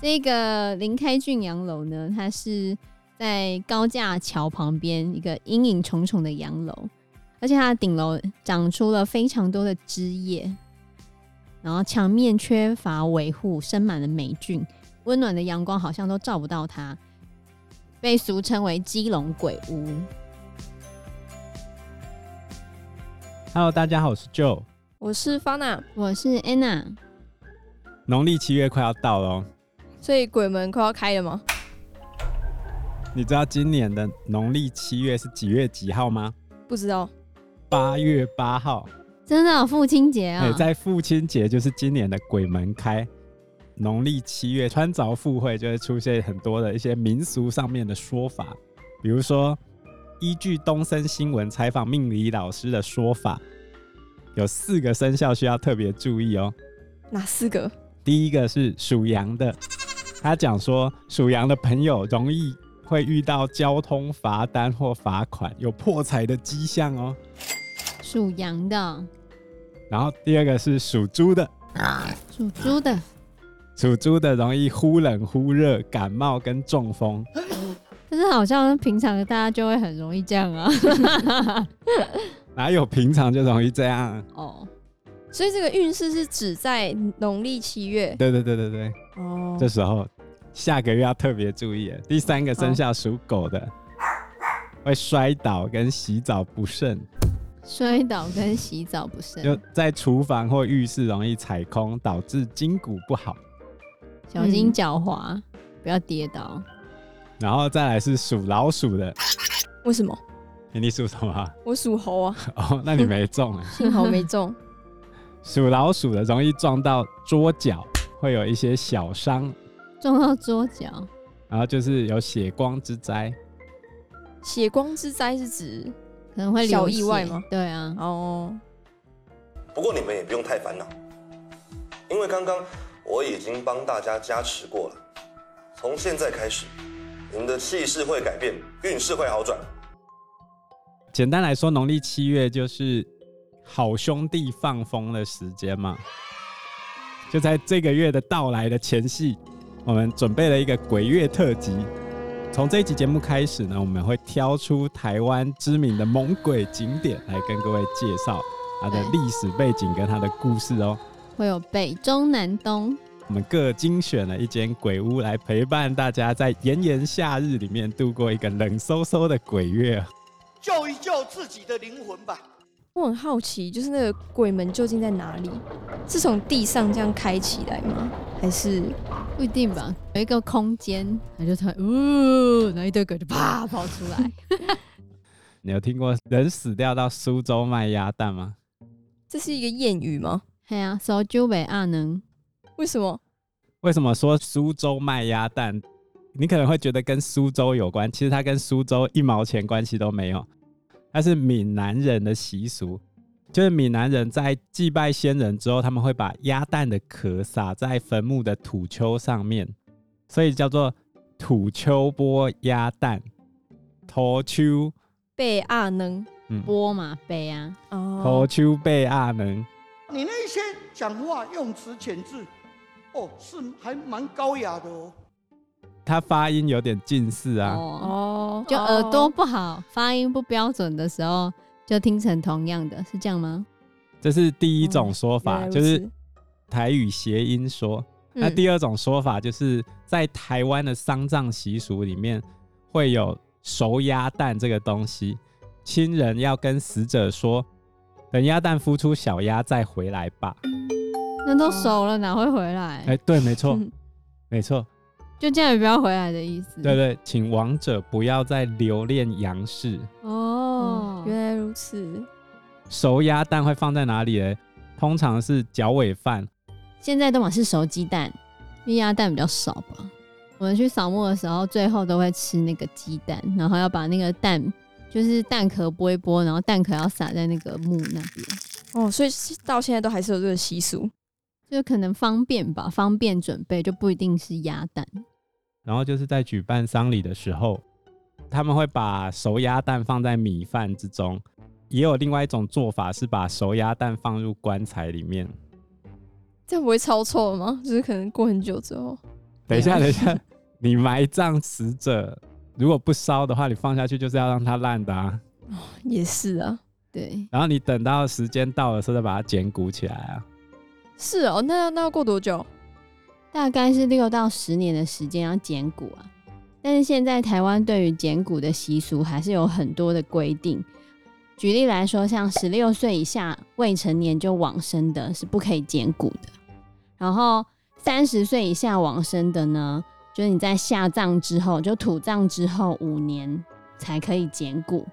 这个林开俊洋楼呢，它是在高架桥旁边一个阴影重重的洋楼，而且它的顶楼长出了非常多的枝叶，然后墙面缺乏维护，生满了霉菌，温暖的阳光好像都照不到它，被俗称为基隆鬼屋。Hello，大家好，我是 Joe，我是 Fana，我是 Anna。农历七月快要到了哦，所以鬼门快要开了吗？你知道今年的农历七月是几月几号吗？不知道。八月八号，真的、哦、父亲节啊！在父亲节就是今年的鬼门开。农历七月穿凿附会，就会出现很多的一些民俗上面的说法，比如说。依据东森新闻采访命理老师的说法，有四个生肖需要特别注意哦。哪四个？第一个是属羊的，他讲说属羊的朋友容易会遇到交通罚单或罚款，有破财的迹象哦。属羊的。然后第二个是属猪的，属猪的，属猪的容易忽冷忽热、感冒跟中风。但是好像平常大家就会很容易这样啊，哪有平常就容易这样？哦，所以这个运势是指在农历七月。对对对对对。哦，这时候下个月要特别注意。第三个生肖属狗的，会摔倒跟洗澡不慎。摔倒跟洗澡不慎，就在厨房或浴室容易踩空，导致筋骨不好。小心脚滑，嗯、不要跌倒。然后再来是属老鼠的，为什么？你属什么？我属猴啊。哦，那你没中，幸 好没中。属老鼠的容易撞到桌角，会有一些小伤。撞到桌角，然后就是有血光之灾。血光之灾是指可能会小意外吗？对啊。哦。不过你们也不用太烦恼，因为刚刚我已经帮大家加持过了。从现在开始。你们的气势会改变，运势会好转。简单来说，农历七月就是好兄弟放风的时间嘛。就在这个月的到来的前夕，我们准备了一个鬼月特辑。从这一集节目开始呢，我们会挑出台湾知名的猛鬼景点来跟各位介绍它的历史背景跟它的故事哦。会有北中南东。我们各精选了一间鬼屋来陪伴大家，在炎炎夏日里面度过一个冷飕飕的鬼月，救一救自己的灵魂吧。我很好奇，就是那个鬼门究竟在哪里？是从地上这样开起来吗？还是不一定吧？有一个空间，那就突然，呜，然后一堆鬼就啪跑出来。你有听过人死掉到苏州卖鸭蛋吗？这是一个谚语吗？对啊，苏州卖鸭蛋。为什么？为什么说苏州卖鸭蛋？你可能会觉得跟苏州有关，其实它跟苏州一毛钱关系都没有。它是闽南人的习俗，就是闽南人在祭拜先人之后，他们会把鸭蛋的壳撒在坟墓的土丘上面，所以叫做土丘波鸭蛋。土丘贝阿能，波嘛贝啊，土丘贝阿能。你那些讲话用词遣字。哦，是还蛮高雅的哦。他发音有点近似啊。哦，就耳朵不好，哦、发音不标准的时候，就听成同样的，是这样吗？这是第一种说法，哦、就是台语谐音说。嗯、那第二种说法，就是在台湾的丧葬习俗里面，会有熟鸭蛋这个东西，亲人要跟死者说，等鸭蛋孵出小鸭再回来吧。那都熟了，哪会回来？哎、欸，对，没错，嗯、没错，就这样也不要回来的意思。对，对对，请亡者不要再留恋阳世。哦，原来如此。熟鸭蛋会放在哪里呢？通常是脚尾饭。现在都嘛是熟鸡蛋，因为鸭蛋比较少吧。我们去扫墓的时候，最后都会吃那个鸡蛋，然后要把那个蛋，就是蛋壳剥一剥，然后蛋壳要撒在那个墓那边。哦，所以到现在都还是有这个习俗。就可能方便吧，方便准备就不一定是鸭蛋。然后就是在举办丧礼的时候，他们会把熟鸭蛋放在米饭之中，也有另外一种做法，是把熟鸭蛋放入棺材里面。这样不会超臭吗？就是可能过很久之后。等一下，等一下，你埋葬死者，如果不烧的话，你放下去就是要让它烂的啊。哦，也是啊，对。然后你等到时间到的时候再把它捡骨起来啊。是哦，那要那要过多久？大概是六到十年的时间要捡骨啊。但是现在台湾对于捡骨的习俗还是有很多的规定。举例来说，像十六岁以下未成年就往生的，是不可以捡骨的。然后三十岁以下往生的呢，就是你在下葬之后，就土葬之后五年才可以捡骨。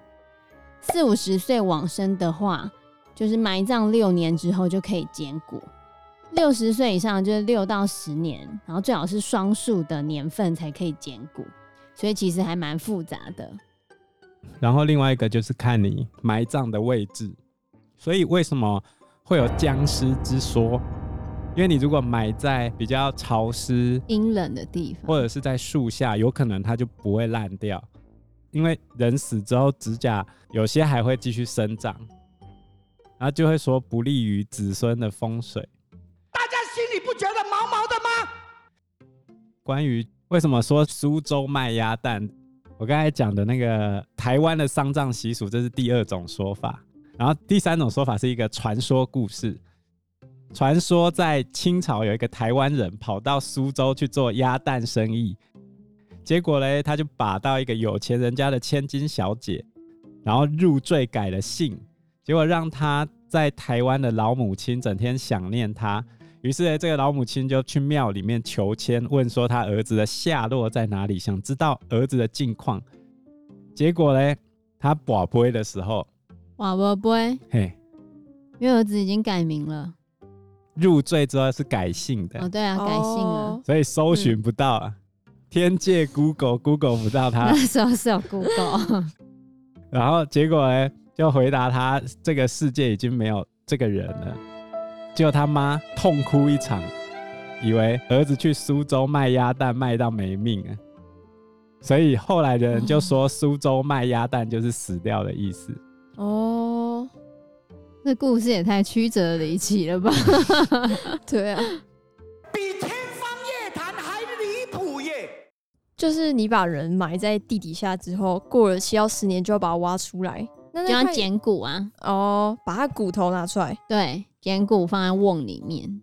四五十岁往生的话，就是埋葬六年之后就可以捡骨。六十岁以上就是六到十年，然后最好是双数的年份才可以减骨。所以其实还蛮复杂的。然后另外一个就是看你埋葬的位置，所以为什么会有僵尸之说？因为你如果埋在比较潮湿、阴冷的地方，或者是在树下，有可能它就不会烂掉。因为人死之后，指甲有些还会继续生长，然后就会说不利于子孙的风水。关于为什么说苏州卖鸭蛋？我刚才讲的那个台湾的丧葬习俗，这是第二种说法。然后第三种说法是一个传说故事。传说在清朝有一个台湾人跑到苏州去做鸭蛋生意，结果嘞，他就把到一个有钱人家的千金小姐，然后入赘改了姓，结果让他在台湾的老母亲整天想念他。于是呢，这个老母亲就去庙里面求签，问说他儿子的下落在哪里，想知道儿子的近况。结果呢，他跋杯的时候，跋杯，嘿，因为儿子已经改名了，入赘之后是改姓的。哦，对啊，改姓了，所以搜寻不到啊，嗯、天界 Google Google 不到他。那时候是有 Google，然后结果呢，就回答他，这个世界已经没有这个人了。结果他妈痛哭一场，以为儿子去苏州卖鸭蛋卖到没命啊，所以后来的人就说苏州卖鸭蛋就是死掉的意思。哦，那故事也太曲折离奇了吧？对啊，比天方夜谭还离谱耶！就是你把人埋在地底下之后，过了七到十年就要把它挖出来，那就要捡骨啊。哦，把他骨头拿出来，对。捡骨放在瓮里面，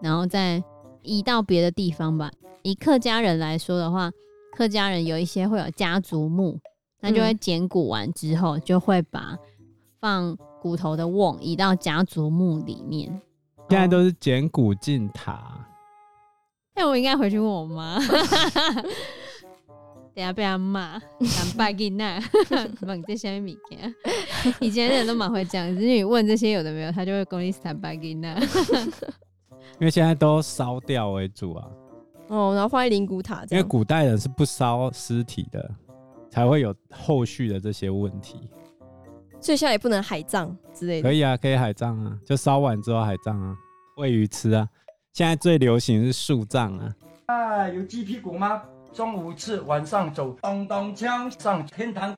然后再移到别的地方吧。以客家人来说的话，客家人有一些会有家族墓，那就会捡骨完之后，就会把放骨头的瓮移到家族墓里面。现在都是捡骨进塔。那我应该回去问我妈。等下被他骂，想拜给那问这些物件。以前人都蛮会讲，只是你问这些有的没有，他就会跟你坦拜给那。因为现在都烧掉为主啊。哦，然后放在灵骨塔。因为古代人是不烧尸体的，才会有后续的这些问题。所以现在也不能海葬之类的。可以啊，可以海葬啊，就烧完之后海葬啊，喂鱼吃啊。现在最流行是树葬啊。啊，有鸡屁股吗？中午吃，晚上走，咚咚锵上天堂。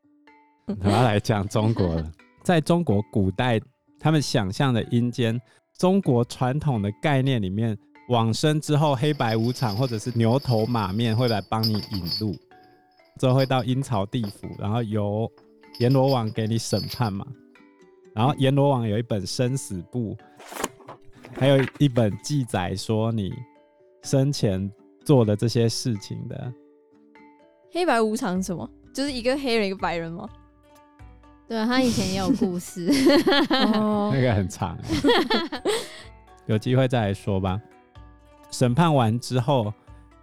我要来讲中国了，在中国古代，他们想象的阴间，中国传统的概念里面，往生之后黑白无常或者是牛头马面会来帮你引路，之后会到阴曹地府，然后由阎罗王给你审判嘛。然后阎罗王有一本生死簿，还有一本记载说你生前做的这些事情的。黑白无常什么？就是一个黑人一个白人吗？对啊，他以前也有故事，那个很长，有机会再来说吧。审判完之后，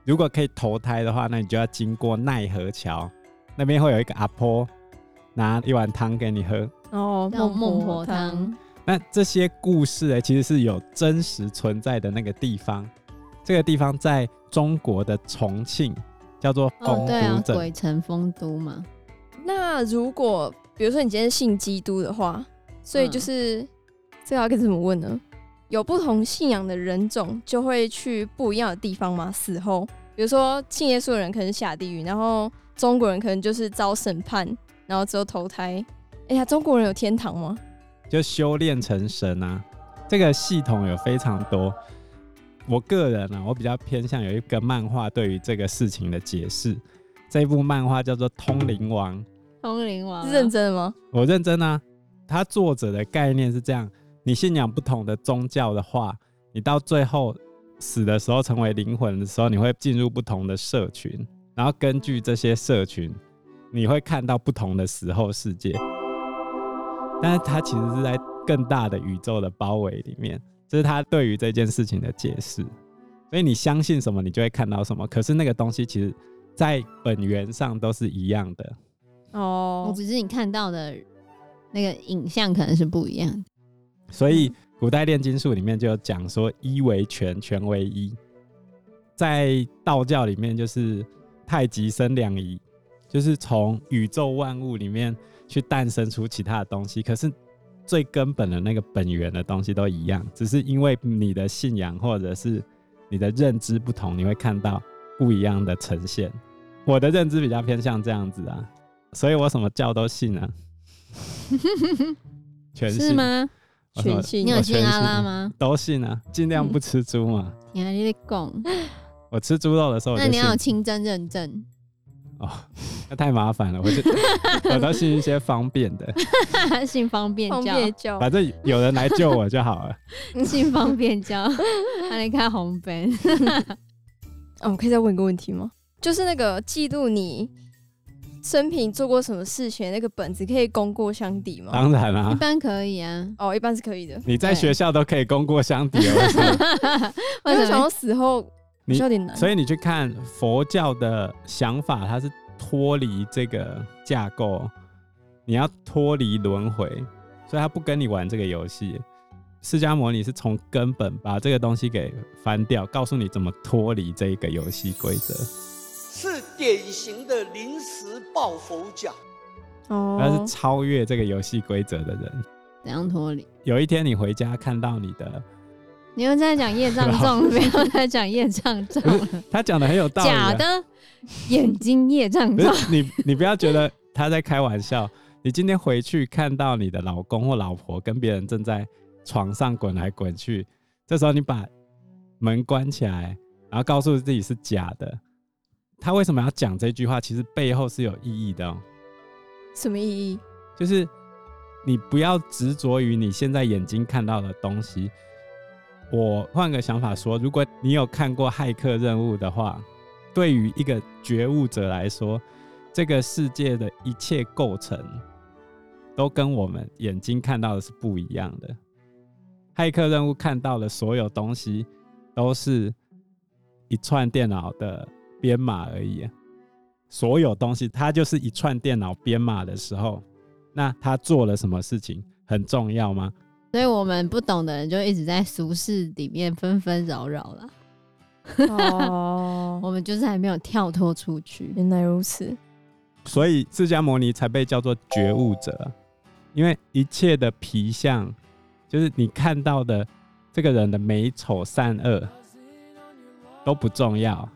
如果可以投胎的话，那你就要经过奈何桥，那边会有一个阿婆拿一碗汤给你喝。哦，孟孟婆汤。那这些故事呢，其实是有真实存在的那个地方。这个地方在中国的重庆。叫做丰都镇，对啊，鬼城丰都嘛。那如果比如说你今天信基督的话，所以就是、嗯、这个要该怎么问呢？有不同信仰的人种就会去不一样的地方吗？死后，比如说信耶稣的人可能下地狱，然后中国人可能就是遭审判，然后之后投胎，哎呀，中国人有天堂吗？就修炼成神啊，这个系统有非常多。我个人呢、啊，我比较偏向有一个漫画对于这个事情的解释。这一部漫画叫做《通灵王》。通灵王是认真的吗？我认真啊。它作者的概念是这样：你信仰不同的宗教的话，你到最后死的时候成为灵魂的时候，你会进入不同的社群，然后根据这些社群，你会看到不同的死后世界。但是它其实是在更大的宇宙的包围里面，这是他对于这件事情的解释。所以你相信什么，你就会看到什么。可是那个东西其实，在本源上都是一样的。哦，只是你看到的那个影像可能是不一样的。所以古代炼金术里面就有讲说，一为全，全为一。在道教里面就是太极生两仪，就是从宇宙万物里面。去诞生出其他的东西，可是最根本的那个本源的东西都一样，只是因为你的信仰或者是你的认知不同，你会看到不一样的呈现。我的认知比较偏向这样子啊，所以我什么教都信啊。全 信是吗？全信。你有信阿拉吗？都信啊，尽量不吃猪嘛。你还在讲？我吃猪肉的时候，那你要有清真认证。哦，那太麻烦了，我就 我都信一些方便的，信方便教，反正有人来救我就好了。信方便教，那你看红本。哦，我可以再问一个问题吗？就是那个记录你生平做过什么事情那个本子，可以功过相抵吗？当然啦、啊，一般可以啊。哦，一般是可以的。你在学校都可以功过相抵了，为什么？我就想到死后。你有点难，所以你去看佛教的想法，它是脱离这个架构，你要脱离轮回，所以他不跟你玩这个游戏。释迦牟尼是从根本把这个东西给翻掉，告诉你怎么脱离这个游戏规则。是典型的临时抱佛脚，哦，他是超越这个游戏规则的人。怎样脱离？有一天你回家看到你的。你又在讲业障重，不要再讲业障重。他讲的很有道理。假的，眼睛业障重。你你不要觉得他在开玩笑。你今天回去看到你的老公或老婆跟别人正在床上滚来滚去，这时候你把门关起来，然后告诉自己是假的。他为什么要讲这句话？其实背后是有意义的哦。什么意义？就是你不要执着于你现在眼睛看到的东西。我换个想法说，如果你有看过《骇客任务》的话，对于一个觉悟者来说，这个世界的一切构成都跟我们眼睛看到的是不一样的。骇客任务看到的所有东西，都是一串电脑的编码而已。所有东西，它就是一串电脑编码的时候，那他做了什么事情很重要吗？所以我们不懂的人就一直在俗世里面纷纷扰扰了。哦，我们就是还没有跳脱出去。原来如此，所以释迦牟尼才被叫做觉悟者，因为一切的皮相，就是你看到的这个人的美丑善恶都不重要，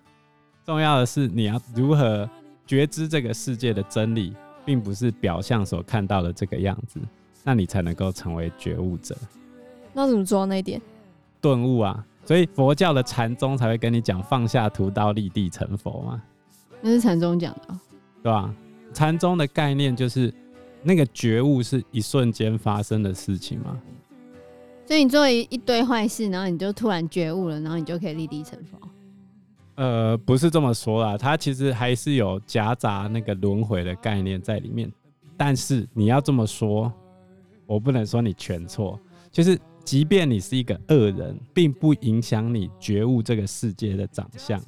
重要的是你要如何觉知这个世界的真理，并不是表象所看到的这个样子。那你才能够成为觉悟者。那怎么做到那一点？顿悟啊！所以佛教的禅宗才会跟你讲放下屠刀立地成佛嘛。那是禅宗讲的，对吧？禅宗的概念就是那个觉悟是一瞬间发生的事情嘛。所以你做一一堆坏事，然后你就突然觉悟了，然后你就可以立地成佛。呃，不是这么说啦，它其实还是有夹杂那个轮回的概念在里面。但是你要这么说。我不能说你全错，就是即便你是一个恶人，并不影响你觉悟这个世界的长相，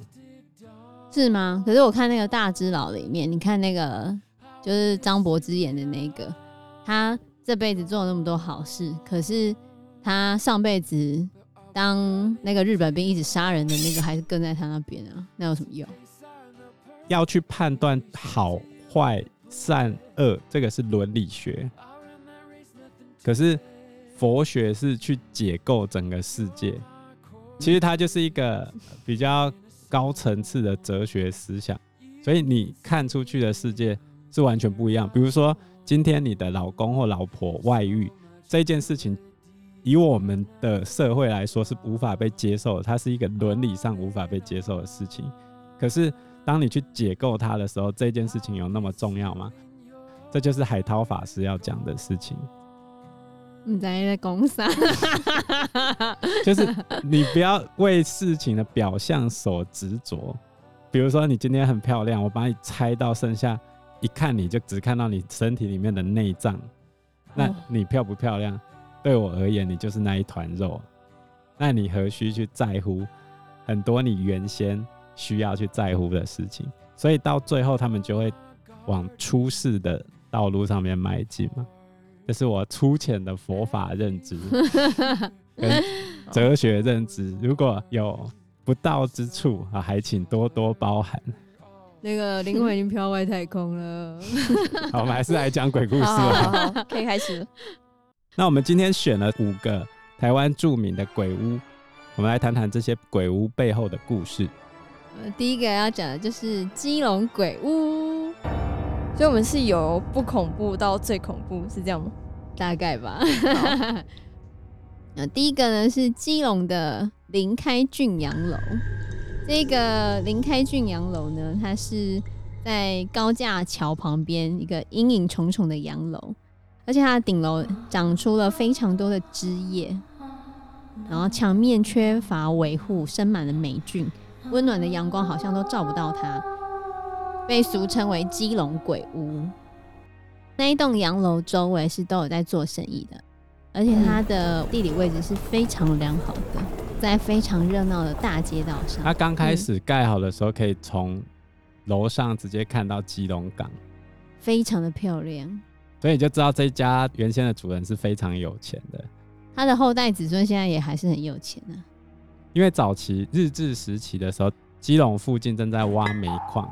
是吗？可是我看那个大智老里面，你看那个就是张柏芝演的那个，他这辈子做了那么多好事，可是他上辈子当那个日本兵一直杀人的那个，还是跟在他那边啊？那有什么用？要去判断好坏善恶，这个是伦理学。可是佛学是去解构整个世界，其实它就是一个比较高层次的哲学思想，所以你看出去的世界是完全不一样。比如说，今天你的老公或老婆外遇这件事情，以我们的社会来说是无法被接受的，它是一个伦理上无法被接受的事情。可是当你去解构它的时候，这件事情有那么重要吗？这就是海涛法师要讲的事情。你在在公司，就是你不要为事情的表象所执着。比如说，你今天很漂亮，我把你拆到剩下，一看你就只看到你身体里面的内脏，那你漂不漂亮？对我而言，你就是那一团肉。那你何须去在乎很多你原先需要去在乎的事情？所以到最后，他们就会往出世的道路上面迈进嘛。这是我粗浅的佛法认知 跟哲学认知，如果有不到之处啊，还请多多包涵。那个灵魂已经飘外太空了。好，我们还是来讲鬼故事了。好好好好，可以开始。那我们今天选了五个台湾著名的鬼屋，我们来谈谈这些鬼屋背后的故事。呃，第一个要讲的就是基隆鬼屋。所以，我们是由不恐怖到最恐怖，是这样吗？大概吧。那第一个呢是基隆的林开俊洋楼。这个林开俊洋楼呢，它是在高架桥旁边一个阴影重重的洋楼，而且它的顶楼长出了非常多的枝叶，然后墙面缺乏维护，生满了霉菌，温暖的阳光好像都照不到它。被俗称为基隆鬼屋，那一栋洋楼周围是都有在做生意的，而且它的地理位置是非常良好的，在非常热闹的大街道上。它刚开始盖好的时候，可以从楼上直接看到基隆港，非常的漂亮。所以你就知道这家原先的主人是非常有钱的，他的后代子孙现在也还是很有钱的。因为早期日治时期的时候，基隆附近正在挖煤矿。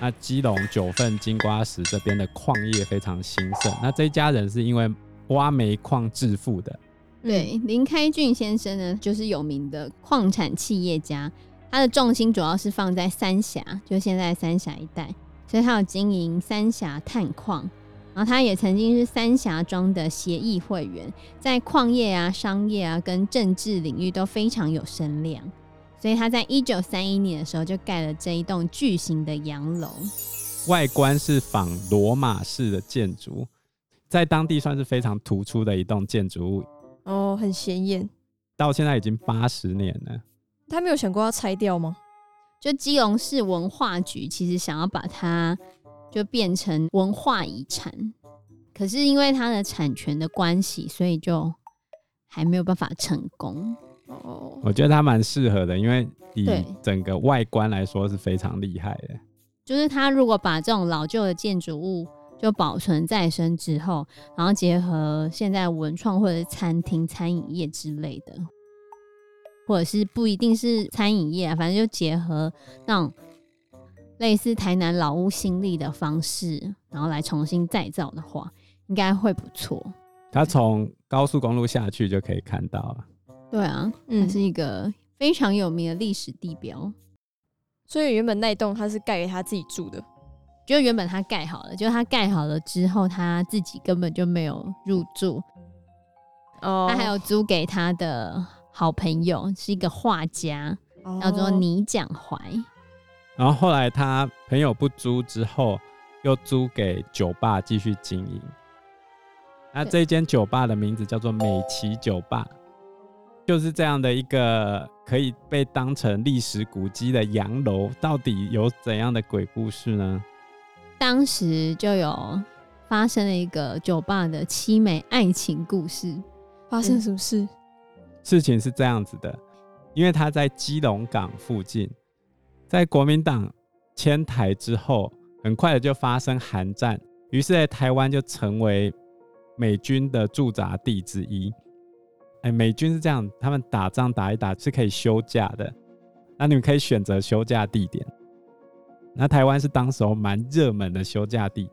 那基隆九份金瓜石这边的矿业非常兴盛，那这一家人是因为挖煤矿致富的。对，林开俊先生呢，就是有名的矿产企业家，他的重心主要是放在三峡，就现在三峡一带，所以他有经营三峡探矿，然后他也曾经是三峡庄的协议会员，在矿业啊、商业啊跟政治领域都非常有声量。所以他在一九三一年的时候就盖了这一栋巨型的洋楼，外观是仿罗马式的建筑，在当地算是非常突出的一栋建筑物。哦，很显眼。到现在已经八十年了。他没有想过要拆掉吗？就基隆市文化局其实想要把它就变成文化遗产，可是因为它的产权的关系，所以就还没有办法成功。哦，我觉得它蛮适合的，因为以整个外观来说是非常厉害的。就是它如果把这种老旧的建筑物就保存再生之后，然后结合现在文创或者是餐厅、餐饮业之类的，或者是不一定是餐饮业啊，反正就结合那种类似台南老屋新立的方式，然后来重新再造的话，应该会不错。它从高速公路下去就可以看到了。对啊，它是一个非常有名的历史地标，嗯，所以原本那栋他是盖给他自己住的，就原本他盖好了，就他盖好了之后，他自己根本就没有入住，哦，他还有租给他的好朋友，是一个画家，哦，叫做倪蒋怀，然后后来他朋友不租之后，又租给酒吧继续经营，那这间酒吧的名字叫做美琪酒吧。就是这样的一个可以被当成历史古迹的洋楼，到底有怎样的鬼故事呢？当时就有发生了一个酒吧的凄美爱情故事。发生什么事？嗯，事情是这样子的，因为他在基隆港附近，在国民党迁台之后，很快的就发生韩战，于是，在台湾就成为美军的驻扎地之一。哎，美军是这样，他们打仗打一打是可以休假的，那你们可以选择休假地点。那台湾是当时候蛮热门的休假地，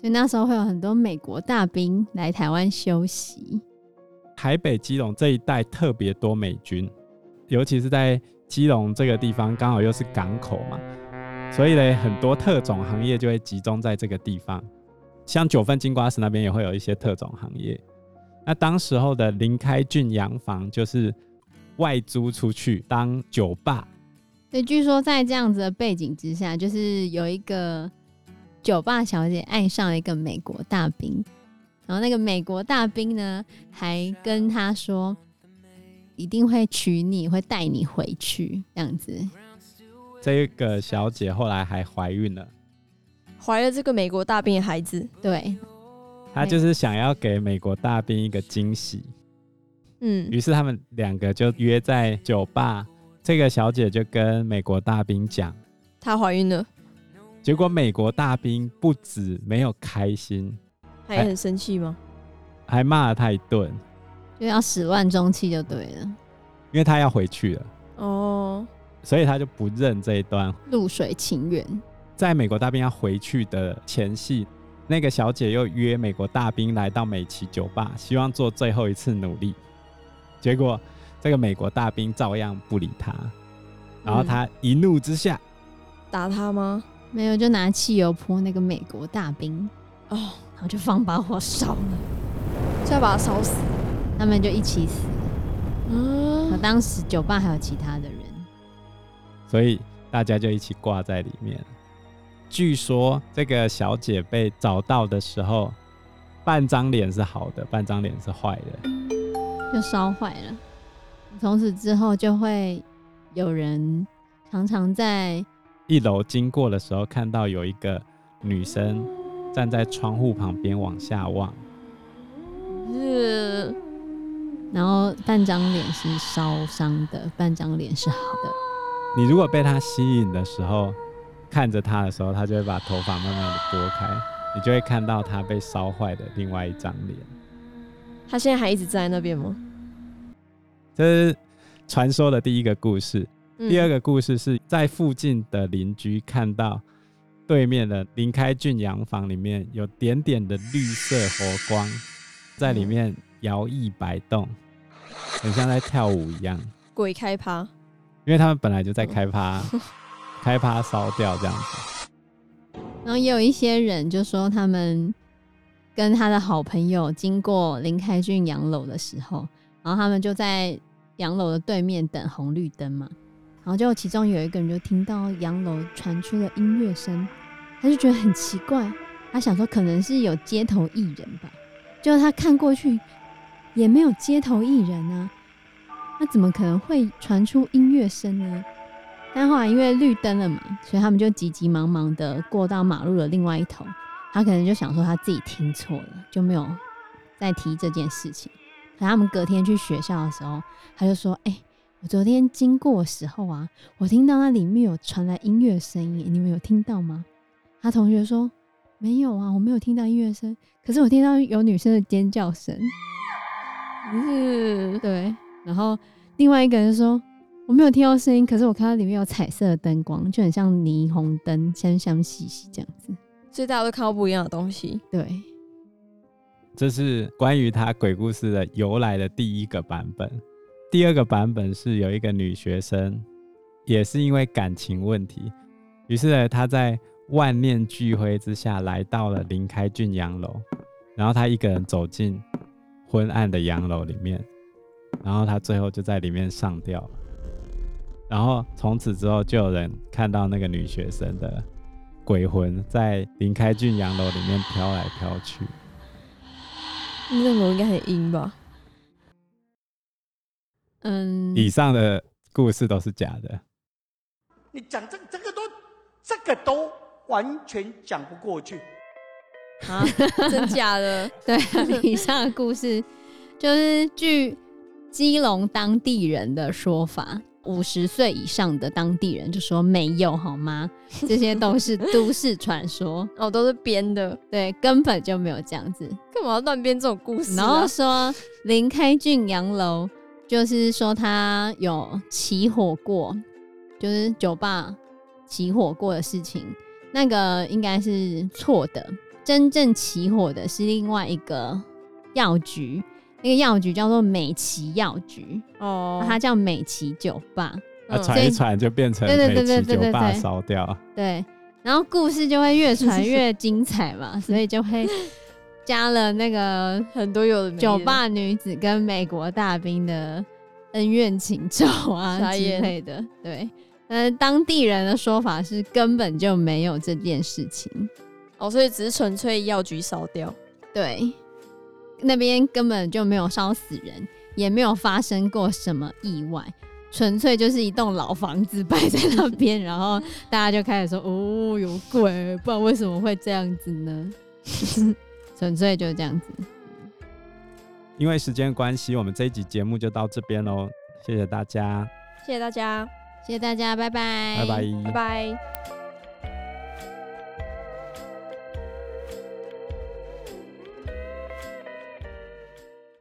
所以那时候会有很多美国大兵来台湾休息。台北、基隆这一带特别多美军，尤其是在基隆这个地方，刚好又是港口嘛，所以呢，很多特种行业就会集中在这个地方。像九份金瓜石那边也会有一些特种行业。那当时候的林开俊洋房就是外租出去当酒吧。对，据说在这样子的背景之下，就是有一个酒吧小姐爱上了一个美国大兵，然后那个美国大兵呢，还跟她说一定会娶你，会带你回去这样子。这个小姐后来还怀孕了，怀了这个美国大兵的孩子。对。他就是想要给美国大兵一个惊喜，嗯，于是他们两个就约在酒吧。这个小姐就跟美国大兵讲，她怀孕了。结果美国大兵不止没有开心，还很生气吗？还骂了他一顿，就要始乱终弃就对了，因为他要回去了哦，所以他就不认这一段露水情缘。在美国大兵要回去的前夕。那个小姐又约美国大兵来到美琪酒吧，希望做最后一次努力。结果这个美国大兵照样不理她，然后她一怒之下、嗯、打他吗？没有，就拿汽油泼那个美国大兵哦，然后就放把火烧了，就要把他烧死。他们就一起死。嗯，当时酒吧还有其他的人，所以大家就一起挂在里面。据说这个小姐被找到的时候，半张脸是好的，半张脸是坏的，就烧坏了。从此之后，就会有人常常在一楼经过的时候，看到有一个女生站在窗户旁边往下望。是，然后半张脸是烧伤的，半张脸是好的。你如果被她吸引的时候。看着他的时候，他就会把头发慢慢的拨开，你就会看到他被烧坏的另外一张脸。他现在还一直在那边吗？这是传说的第一个故事。嗯。第二个故事是在附近的邻居看到对面的林开俊洋房里面有点点的绿色火光在里面摇曳摆动，很像在跳舞一样。鬼开趴，因为他们本来就在开趴。开趴烧掉这样子，然后也有一些人就说，他们跟他的好朋友经过林开俊洋楼的时候，然后他们就在洋楼的对面等红绿灯嘛，然后就其中有一个人就听到洋楼传出了音乐声，他就觉得很奇怪，他想说可能是有街头艺人吧，就他看过去也没有街头艺人啊，那怎么可能会传出音乐声呢？但后来因为绿灯了嘛，所以他们就急急忙忙的过到马路的另外一头。他可能就想说他自己听错了，就没有再提这件事情。可他们隔天去学校的时候，他就说：“哎、欸，我昨天经过的时候啊，我听到那里面有传来音乐声音，你们有听到吗？”他同学说：“没有啊，我没有听到音乐声，可是我听到有女生的尖叫声。”嗯，对。然后另外一个人说。我没有听到声音，可是我看到里面有彩色的灯光，就很像霓虹灯，香香兮兮这样子。所以大家都看到不一样的东西。对，这是关于他鬼故事的由来的第一个版本。第二个版本是有一个女学生，也是因为感情问题，于是呢，她在万念俱灰之下来到了林开郡洋楼，然后她一个人走进昏暗的洋楼里面，然后她最后就在里面上吊了。然后从此之后，就有人看到那个女学生的鬼魂在林开俊洋楼里面飘来飘去。那楼应该很阴吧？嗯。以上的故事都是假的。你讲这这个都这个都完全讲不过去。啊？真假的？对，以上的故事就是据基隆当地人的说法。五十岁以上的当地人就说没有好吗？这些都是 都市传说哦，都是编的，对，根本就没有这样子，干嘛要乱编这种故事啊？然后说林开俊洋楼，就是说他有起火过，就是酒吧起火过的事情，那个应该是错的，真正起火的是另外一个药局。那个药局叫做美琪药局哦，它叫美琪酒吧，啊，传一传就变成美琪酒吧烧掉。对，然后故事就会越传越 精彩嘛，所以就会加了那个 很多有的酒吧女子跟美国大兵的恩怨情仇啊 之类的。对，呃当地人的说法是根本就没有这件事情哦，所以只是纯粹药局烧掉。对，那边根本就没有烧死人，也没有发生过什么意外。纯粹就是一栋老房子摆在那边，然后大家就开始说：“哦，有鬼！”不然为什么会这样子呢？纯粹就是这样子。因为时间关系，我们这一集节目就到这边喽。谢谢大家，谢谢大家，谢谢大家，拜拜，拜拜，拜拜。